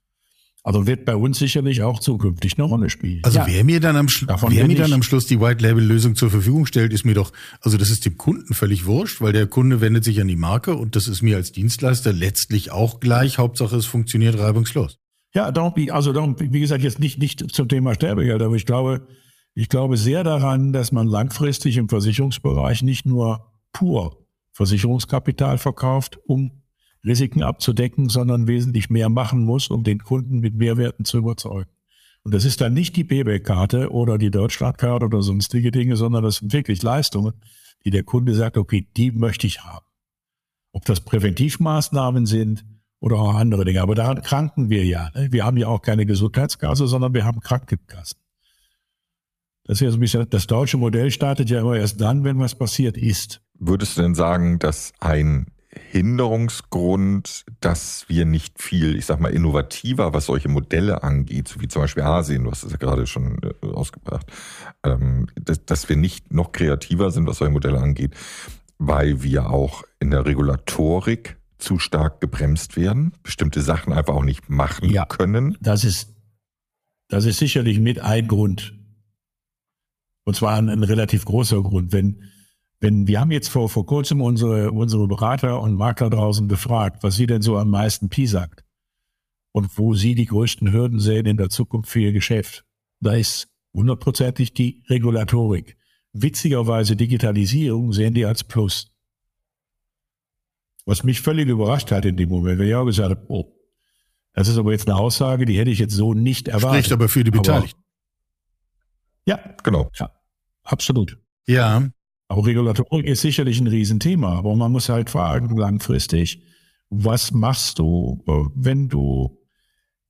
Also wird bei uns sicherlich auch zukünftig eine Rolle spielen. Also ja. wer mir dann am, Schlu wer mir dann am Schluss die White Label Lösung zur Verfügung stellt, ist mir doch, also das ist dem Kunden völlig wurscht, weil der Kunde wendet sich an die Marke und das ist mir als Dienstleister letztlich auch gleich. Hauptsache es funktioniert reibungslos. Ja, darum, also darum, wie gesagt, jetzt nicht, nicht zum Thema Sterbegeld, aber ich glaube, ich glaube sehr daran, dass man langfristig im Versicherungsbereich nicht nur pur Versicherungskapital verkauft, um Risiken abzudecken, sondern wesentlich mehr machen muss, um den Kunden mit Mehrwerten zu überzeugen. Und das ist dann nicht die Payback-Karte oder die Deutschlandkarte oder sonstige Dinge, sondern das sind wirklich Leistungen, die der Kunde sagt, okay, die möchte ich haben. Ob das Präventivmaßnahmen sind, oder auch andere Dinge. Aber daran kranken wir ja. Ne? Wir haben ja auch keine Gesundheitskasse, sondern wir haben Krankenkassen. Das ist ja so ein bisschen, das deutsche Modell startet ja immer erst dann, wenn was passiert ist. Würdest du denn sagen, dass ein Behinderungsgrund, dass wir nicht viel, ich sag mal, innovativer, was solche Modelle angeht, so wie zum Beispiel Asien, du hast es ja gerade schon äh, ausgebracht, ähm, dass, dass wir nicht noch kreativer sind, was solche Modelle angeht, weil wir auch in der Regulatorik zu stark gebremst werden, bestimmte Sachen einfach auch nicht machen ja, können. Das ist, das ist sicherlich mit ein Grund. Und zwar ein, ein relativ großer Grund. Wenn, wenn, wir haben jetzt vor, vor kurzem unsere, unsere Berater und Makler draußen befragt, was sie denn so am meisten sagt und wo sie die größten Hürden sehen in der Zukunft für ihr Geschäft. Da ist hundertprozentig die Regulatorik. Witzigerweise Digitalisierung sehen die als Plus. Was mich völlig überrascht hat in dem Moment, weil ich auch gesagt habe, oh, das ist aber jetzt eine Aussage, die hätte ich jetzt so nicht erwartet. Spricht aber für die Beteiligten. Aber, ja, genau. Ja, absolut. Ja. Auch Regulatorik ist sicherlich ein Riesenthema, aber man muss halt fragen langfristig, was machst du, wenn du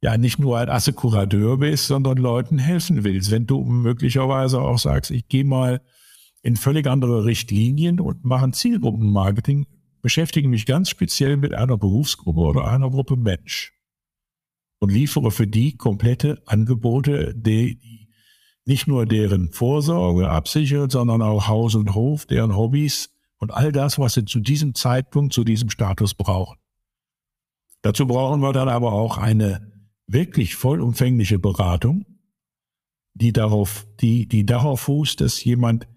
ja nicht nur ein Assekurateur bist, sondern Leuten helfen willst, wenn du möglicherweise auch sagst, ich gehe mal in völlig andere Richtlinien und mache ein Zielgruppenmarketing, beschäftige mich ganz speziell mit einer Berufsgruppe oder einer Gruppe Mensch und liefere für die komplette Angebote, die nicht nur deren Vorsorge absichert, sondern auch Haus und Hof, deren Hobbys und all das, was sie zu diesem Zeitpunkt, zu diesem Status brauchen. Dazu brauchen wir dann aber auch eine wirklich vollumfängliche Beratung, die darauf, die, die darauf fußt, dass jemand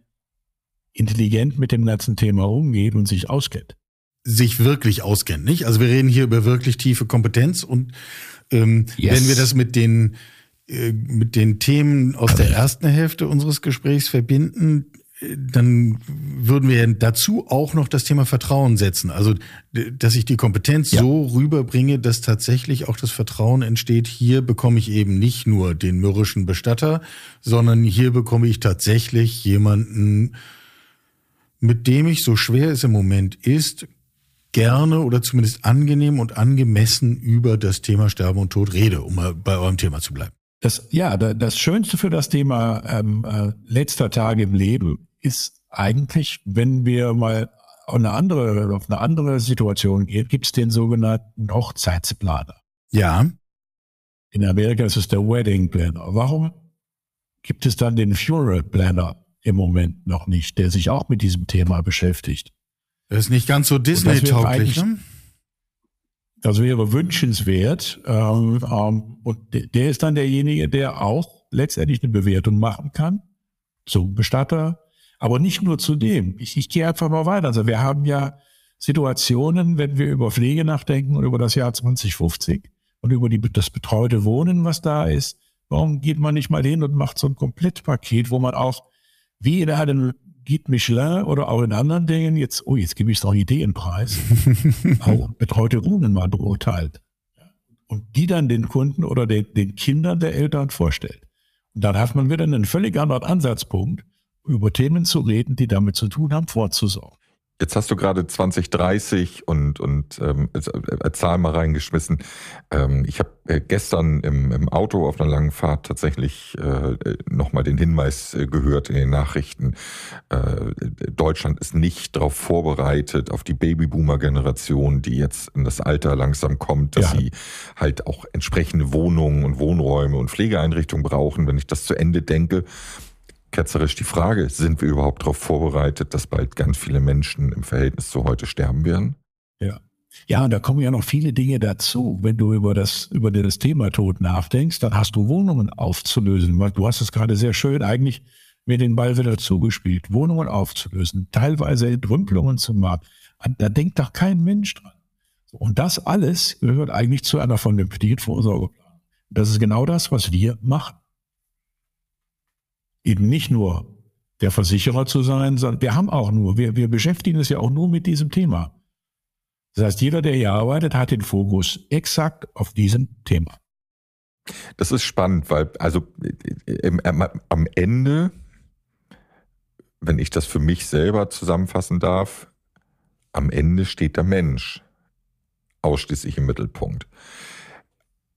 intelligent mit dem ganzen Thema umgeht und sich auskennt. Sich wirklich auskennt, nicht? Also wir reden hier über wirklich tiefe Kompetenz und ähm, yes. wenn wir das mit den mit den Themen aus der ersten Hälfte unseres Gesprächs verbinden, äh, dann würden wir dazu auch noch das Thema Vertrauen setzen. Also, dass ich die Kompetenz ja. so rüberbringe, dass tatsächlich auch das Vertrauen entsteht. Hier bekomme ich eben nicht nur den mürrischen Bestatter, sondern hier bekomme ich tatsächlich jemanden, mit dem ich, so schwer es im Moment ist, gerne oder zumindest angenehm und angemessen über das Thema Sterben und Tod rede, um mal bei eurem Thema zu bleiben. Das, ja, das Schönste für das Thema ähm, äh, letzter Tage im Leben ist eigentlich, wenn wir mal auf eine andere, auf eine andere Situation gehen, gibt es den sogenannten Hochzeitsplaner. Ja. In Amerika ist es der Wedding Planner. Warum gibt es dann den Funeral Planner im Moment noch nicht, der sich auch mit diesem Thema beschäftigt? Das ist nicht ganz so Disney-tauglich, ne? Das wäre wünschenswert. Ähm, ähm, und der ist dann derjenige, der auch letztendlich eine Bewertung machen kann zum Bestatter, aber nicht nur zu dem. Ich, ich gehe einfach mal weiter. Also wir haben ja Situationen, wenn wir über Pflege nachdenken und über das Jahr 2050 und über die, das betreute Wohnen, was da ist. Warum geht man nicht mal hin und macht so ein Komplettpaket, wo man auch wie in einem Guide Michelin oder auch in anderen Dingen jetzt, oh, jetzt gebe ich es noch Ideenpreis, auch betreute Wohnen mal beurteilt. Und die dann den Kunden oder den, den Kindern der Eltern vorstellt. Und dann hat man wieder einen völlig anderen Ansatzpunkt, über Themen zu reden, die damit zu tun haben, vorzusorgen. Jetzt hast du gerade 2030 und, und ähm, äh, Zahl mal reingeschmissen. Ähm, ich habe äh, gestern im, im Auto auf einer langen Fahrt tatsächlich äh, nochmal den Hinweis äh, gehört in den Nachrichten. Äh, Deutschland ist nicht darauf vorbereitet, auf die Babyboomer-Generation, die jetzt in das Alter langsam kommt, dass ja. sie halt auch entsprechende Wohnungen und Wohnräume und Pflegeeinrichtungen brauchen. Wenn ich das zu Ende denke, ketzerisch die Frage, sind wir überhaupt darauf vorbereitet, dass bald ganz viele Menschen im Verhältnis zu heute sterben werden? Ja. Ja, da kommen ja noch viele Dinge dazu. Wenn du über das, über das Thema Tod nachdenkst, dann hast du Wohnungen aufzulösen. Du hast es gerade sehr schön eigentlich mir den Ball wieder zugespielt. Wohnungen aufzulösen, teilweise Entrümpelungen zu machen. Da denkt doch kein Mensch dran. Und das alles gehört eigentlich zu einer vernünftigen Vorsorgeplanung. Das ist genau das, was wir machen eben nicht nur der Versicherer zu sein, sondern wir haben auch nur, wir, wir beschäftigen uns ja auch nur mit diesem Thema. Das heißt, jeder, der hier arbeitet, hat den Fokus exakt auf diesem Thema. Das ist spannend, weil also im, am Ende, wenn ich das für mich selber zusammenfassen darf, am Ende steht der Mensch ausschließlich im Mittelpunkt.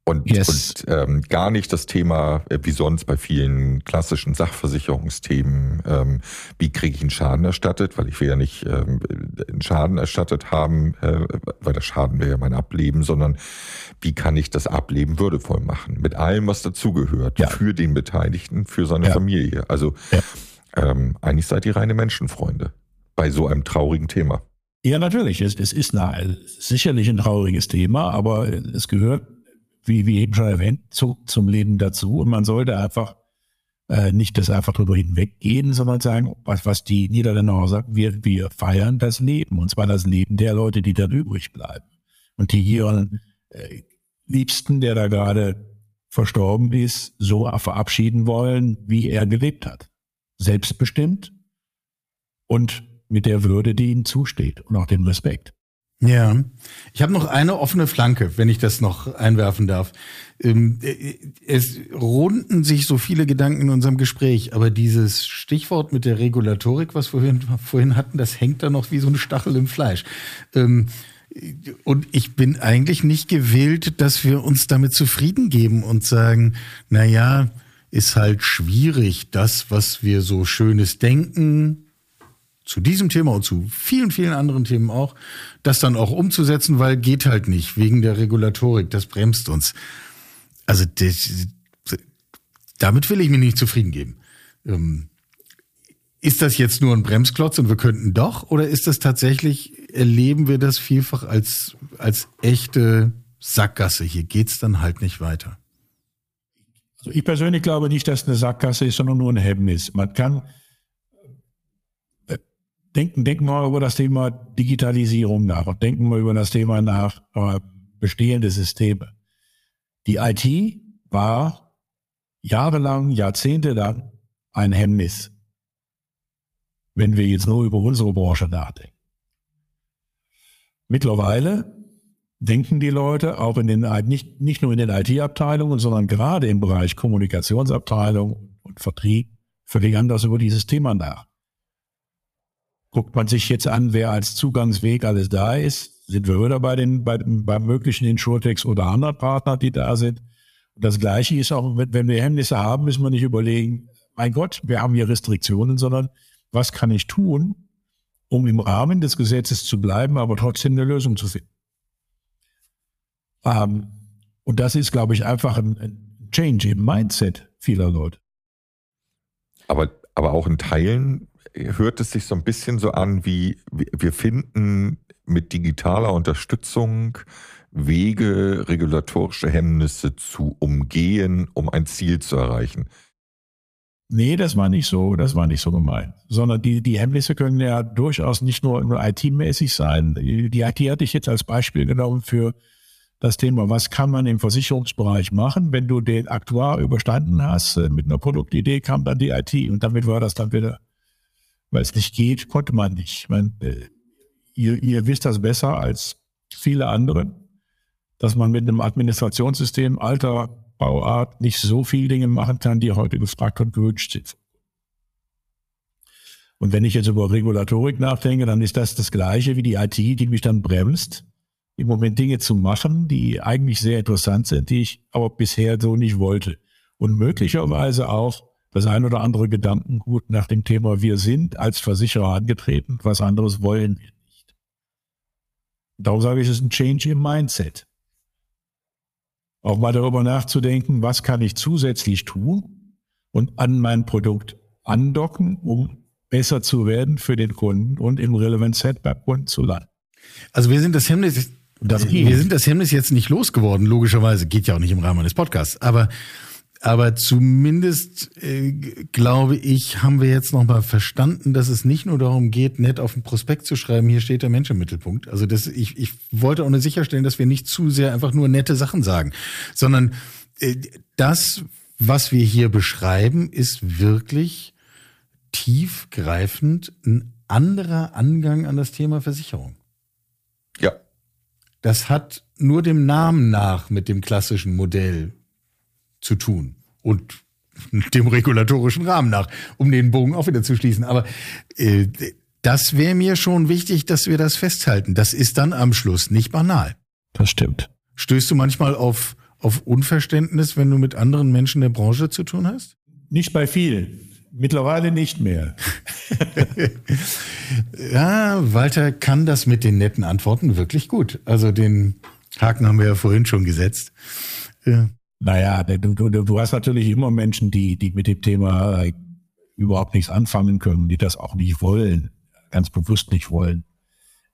Und, yes. und ähm, gar nicht das Thema, äh, wie sonst bei vielen klassischen Sachversicherungsthemen, ähm, wie kriege ich einen Schaden erstattet, weil ich will ja nicht ähm, einen Schaden erstattet haben, äh, weil der Schaden wäre ja mein Ableben, sondern wie kann ich das Ableben würdevoll machen, mit allem, was dazugehört, ja. für den Beteiligten, für seine ja. Familie. Also ja. ähm, eigentlich seid ihr reine Menschenfreunde bei so einem traurigen Thema. Ja, natürlich. Es, es ist eine, sicherlich ein trauriges Thema, aber es gehört wie, wie eben schon erwähnt, zu, zum Leben dazu. Und man sollte einfach äh, nicht das einfach drüber hinweggehen, sondern sagen, was, was die Niederländer auch sagen, wir, wir feiern das Leben. Und zwar das Leben der Leute, die dann übrig bleiben. Und die ihren äh, Liebsten, der da gerade verstorben ist, so verabschieden wollen, wie er gelebt hat. Selbstbestimmt und mit der Würde, die ihnen zusteht und auch dem Respekt. Ja, ich habe noch eine offene Flanke, wenn ich das noch einwerfen darf. Ähm, äh, es runden sich so viele Gedanken in unserem Gespräch, aber dieses Stichwort mit der Regulatorik, was wir vorhin, hatten, das hängt da noch wie so eine Stachel im Fleisch. Ähm, und ich bin eigentlich nicht gewillt, dass wir uns damit zufrieden geben und sagen, na ja, ist halt schwierig, das, was wir so Schönes denken, zu diesem Thema und zu vielen, vielen anderen Themen auch, das dann auch umzusetzen, weil geht halt nicht, wegen der Regulatorik, das bremst uns. Also das, damit will ich mich nicht zufrieden geben. Ähm, ist das jetzt nur ein Bremsklotz und wir könnten doch, oder ist das tatsächlich, erleben wir das vielfach als, als echte Sackgasse? Hier geht's dann halt nicht weiter. Also ich persönlich glaube nicht, dass es eine Sackgasse ist, sondern nur ein Hemmnis. Man kann denken, denken wir über das Thema Digitalisierung nach und denken wir über das Thema nach äh, bestehende Systeme. Die IT war jahrelang, jahrzehntelang ein Hemmnis, wenn wir jetzt nur über unsere Branche nachdenken. Mittlerweile denken die Leute auch in den, nicht, nicht nur in den IT-Abteilungen, sondern gerade im Bereich Kommunikationsabteilung und Vertrieb völlig anders über dieses Thema nach. Guckt man sich jetzt an, wer als Zugangsweg alles da ist, sind wir wieder bei den, bei, bei möglichen Insurtechs oder anderen Partnern, die da sind. Und das Gleiche ist auch, wenn wir Hemmnisse haben, müssen wir nicht überlegen, mein Gott, wir haben hier Restriktionen, sondern was kann ich tun, um im Rahmen des Gesetzes zu bleiben, aber trotzdem eine Lösung zu finden. Ähm, und das ist, glaube ich, einfach ein, ein Change im Mindset vieler Leute. Aber, aber auch in Teilen hört es sich so ein bisschen so an, wie wir finden mit digitaler Unterstützung Wege, regulatorische Hemmnisse zu umgehen, um ein Ziel zu erreichen. Nee, das war nicht so, das war nicht so gemeint. Sondern die, die Hemmnisse können ja durchaus nicht nur, IT-mäßig sein. Die, IT hatte ich jetzt als Beispiel genommen für das Thema, was kann man im Versicherungsbereich machen, wenn du den Aktuar überstanden hast. Mit einer Produktidee kam dann die IT und damit war das dann wieder weil es nicht geht, konnte man nicht. Man, äh, ihr, ihr wisst das besser als viele andere, dass man mit einem Administrationssystem alter Bauart nicht so viele Dinge machen kann, die heute gefragt und gewünscht sind. Und wenn ich jetzt über Regulatorik nachdenke, dann ist das das Gleiche wie die IT, die mich dann bremst, im Moment Dinge zu machen, die eigentlich sehr interessant sind, die ich aber bisher so nicht wollte. Und möglicherweise auch das ein oder andere Gedankengut nach dem Thema wir sind als Versicherer angetreten, was anderes wollen wir nicht. Darum sage ich, es ist ein Change im Mindset. Auch mal darüber nachzudenken, was kann ich zusätzlich tun und an mein Produkt andocken, um besser zu werden für den Kunden und im Relevant Set beim Kunden zu landen. Also wir sind das Hemmnis, das wir sind das Hemmnis jetzt nicht losgeworden, logischerweise, geht ja auch nicht im Rahmen eines Podcasts, aber aber zumindest, äh, glaube ich, haben wir jetzt nochmal verstanden, dass es nicht nur darum geht, nett auf den Prospekt zu schreiben, hier steht der Mensch im Mittelpunkt. Also das, ich, ich wollte auch nur sicherstellen, dass wir nicht zu sehr einfach nur nette Sachen sagen, sondern äh, das, was wir hier beschreiben, ist wirklich tiefgreifend ein anderer Angang an das Thema Versicherung. Ja. Das hat nur dem Namen nach mit dem klassischen Modell zu tun. Und dem regulatorischen Rahmen nach, um den Bogen auch wieder zu schließen. Aber äh, das wäre mir schon wichtig, dass wir das festhalten. Das ist dann am Schluss nicht banal. Das stimmt. Stößt du manchmal auf, auf Unverständnis, wenn du mit anderen Menschen der Branche zu tun hast? Nicht bei vielen. Mittlerweile nicht mehr. ja, Walter kann das mit den netten Antworten wirklich gut. Also den Haken haben wir ja vorhin schon gesetzt. Ja. Naja, du, du, du hast natürlich immer Menschen, die, die mit dem Thema äh, überhaupt nichts anfangen können, die das auch nicht wollen, ganz bewusst nicht wollen,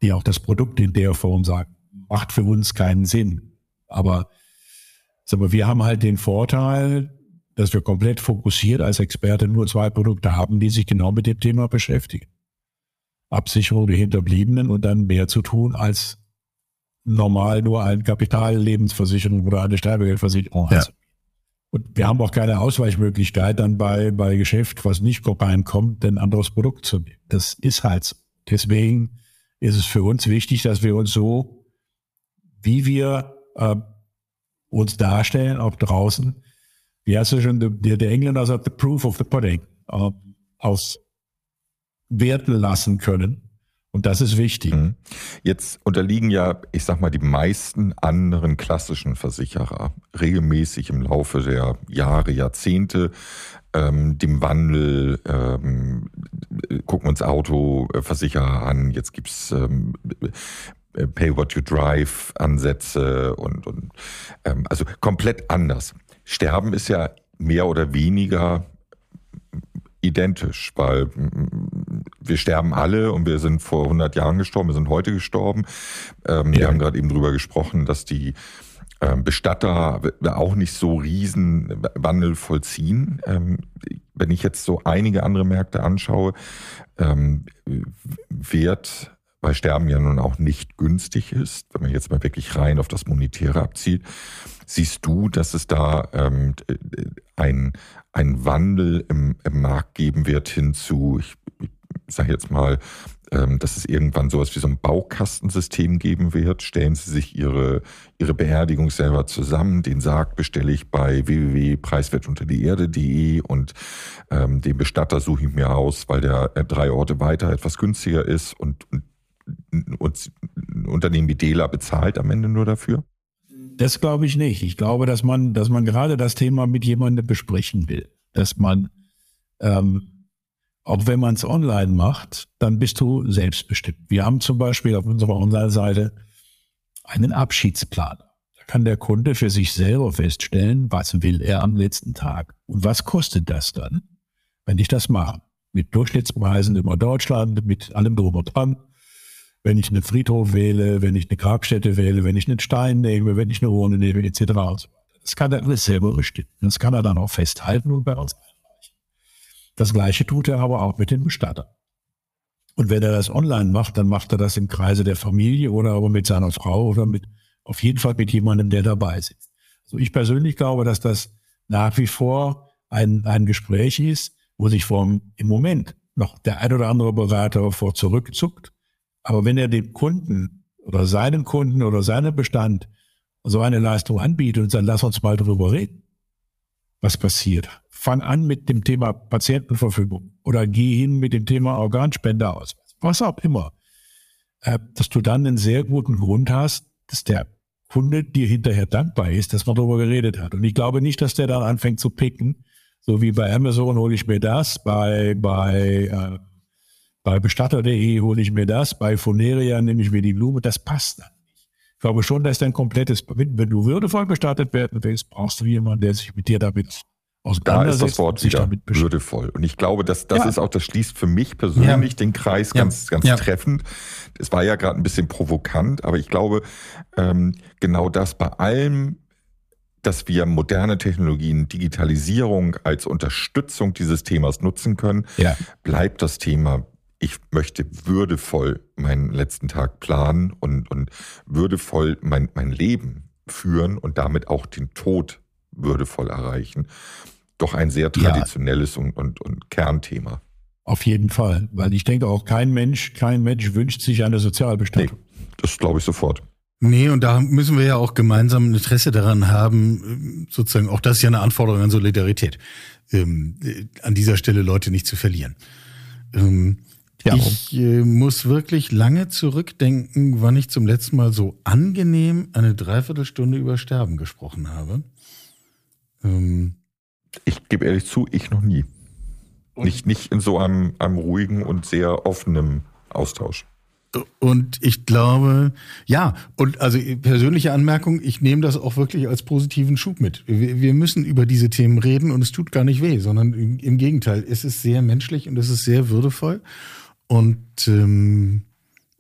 die auch das Produkt in der Form sagen, macht für uns keinen Sinn. Aber sag mal, wir haben halt den Vorteil, dass wir komplett fokussiert als Experte nur zwei Produkte haben, die sich genau mit dem Thema beschäftigen. Absicherung der Hinterbliebenen und dann mehr zu tun als normal nur eine Kapitallebensversicherung oder eine Sterbegeldversicherung. Ja. Und wir haben auch keine Ausweichmöglichkeit dann bei, bei Geschäft, was nicht reinkommt, ein anderes Produkt zu nehmen. Das ist halt so. Deswegen ist es für uns wichtig, dass wir uns so, wie wir äh, uns darstellen, auch draußen, wie heißt es schon, der, der Engländer sagt, the proof of the pudding, äh, auswerten lassen können. Und das ist wichtig. Mhm. Jetzt unterliegen ja, ich sag mal, die meisten anderen klassischen Versicherer regelmäßig im Laufe der Jahre, Jahrzehnte ähm, dem Wandel, ähm, gucken uns Autoversicherer an, jetzt gibt's ähm, Pay What You Drive Ansätze und, und ähm, also komplett anders. Sterben ist ja mehr oder weniger identisch, weil mm, wir sterben alle und wir sind vor 100 Jahren gestorben, wir sind heute gestorben. Ähm, ja. Wir haben gerade eben drüber gesprochen, dass die ähm, Bestatter auch nicht so riesen Wandel vollziehen. Ähm, wenn ich jetzt so einige andere Märkte anschaue, ähm, wird weil Sterben ja nun auch nicht günstig ist, wenn man jetzt mal wirklich rein auf das Monetäre abzieht, siehst du, dass es da ein, ein Wandel im, im Markt geben wird hin zu, ich, ich sage jetzt mal, ähm, dass es irgendwann sowas wie so ein Baukastensystem geben wird. Stellen Sie sich Ihre, Ihre Beerdigung selber zusammen. Den Sarg bestelle ich bei www.preiswertunterdieerde.de und ähm, den Bestatter suche ich mir aus, weil der äh, drei Orte weiter etwas günstiger ist und, und, und Unternehmen wie Dela bezahlt am Ende nur dafür? Das glaube ich nicht. Ich glaube, dass man, dass man gerade das Thema mit jemandem besprechen will. Dass man, ähm, auch wenn man es online macht, dann bist du selbstbestimmt. Wir haben zum Beispiel auf unserer Online-Seite einen Abschiedsplan. Da kann der Kunde für sich selber feststellen, was will er am letzten Tag und was kostet das dann, wenn ich das mache. Mit Durchschnittspreisen über Deutschland, mit allem und dran wenn ich einen Friedhof wähle, wenn ich eine Grabstätte wähle, wenn ich einen Stein nehme, wenn ich eine Urne nehme, etc. Das kann er alles selber bestimmen. Das kann er dann auch festhalten und bei uns einreichen. Das Gleiche tut er aber auch mit dem Bestatter. Und wenn er das online macht, dann macht er das im Kreise der Familie oder aber mit seiner Frau oder mit, auf jeden Fall mit jemandem, der dabei sitzt. Also ich persönlich glaube, dass das nach wie vor ein, ein Gespräch ist, wo sich vom, im Moment noch der ein oder andere Berater vor zurückzuckt aber wenn er dem Kunden oder seinen Kunden oder seinem Bestand so eine Leistung anbietet und sagt, lass uns mal drüber reden, was passiert. Fang an mit dem Thema Patientenverfügung oder geh hin mit dem Thema Organspende aus, was auch immer. Äh, dass du dann einen sehr guten Grund hast, dass der Kunde dir hinterher dankbar ist, dass man darüber geredet hat. Und ich glaube nicht, dass der dann anfängt zu picken, so wie bei Amazon hole ich mir das, bei, bei äh, bei bestatter.de hole ich mir das, bei Funeria nehme ich mir die Blume, das passt dann nicht. Ich glaube schon, dass dein komplettes, wenn, du würdevoll bestattet werden willst, brauchst du jemanden, der sich mit dir damit da ist das Wort wieder würdevoll. Und ich glaube, dass das ja. ist auch, das schließt für mich persönlich ja. den Kreis ganz, ganz ja. treffend. Es war ja gerade ein bisschen provokant, aber ich glaube, ähm, genau das bei allem, dass wir moderne Technologien, Digitalisierung als Unterstützung dieses Themas nutzen können, bleibt das Thema ich möchte würdevoll meinen letzten Tag planen und, und würdevoll mein, mein Leben führen und damit auch den Tod würdevoll erreichen. Doch ein sehr traditionelles ja. und, und, und Kernthema. Auf jeden Fall, weil ich denke auch kein Mensch, kein Mensch wünscht sich eine Sozialbestattung. Nee, das glaube ich sofort. Nee, und da müssen wir ja auch gemeinsam ein Interesse daran haben, sozusagen, auch das ist ja eine Anforderung an Solidarität, ähm, an dieser Stelle Leute nicht zu verlieren. Ähm, Ja. Ich äh, muss wirklich lange zurückdenken, wann ich zum letzten Mal so angenehm eine Dreiviertelstunde über Sterben gesprochen habe. Ähm, ich gebe ehrlich zu, ich noch nie. Nicht, nicht in so einem, einem ruhigen und sehr offenen Austausch. Und ich glaube, ja, und also persönliche Anmerkung, ich nehme das auch wirklich als positiven Schub mit. Wir, wir müssen über diese Themen reden und es tut gar nicht weh, sondern im, im Gegenteil, es ist sehr menschlich und es ist sehr würdevoll. Und ähm,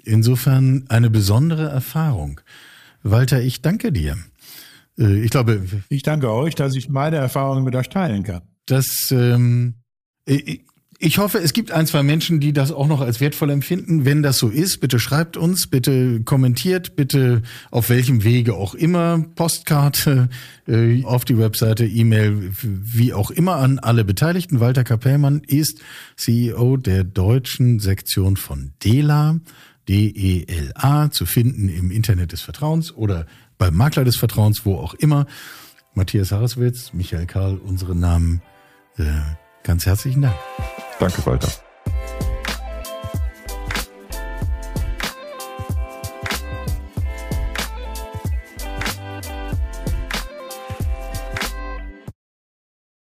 insofern eine besondere Erfahrung. Walter, ich danke dir. Äh, ich glaube. Ich danke euch, dass ich meine Erfahrungen mit euch teilen kann. Das ähm, ich hoffe, es gibt ein, zwei Menschen, die das auch noch als wertvoll empfinden. Wenn das so ist, bitte schreibt uns, bitte kommentiert, bitte auf welchem Wege auch immer, Postkarte, äh, auf die Webseite, E-Mail, wie auch immer an alle Beteiligten. Walter Kapellmann ist CEO der deutschen Sektion von DELA, D-E-L-A, zu finden im Internet des Vertrauens oder beim Makler des Vertrauens, wo auch immer. Matthias Harriswitz, Michael Karl, unsere Namen. Äh, Ganz herzlichen Dank. Danke, Walter.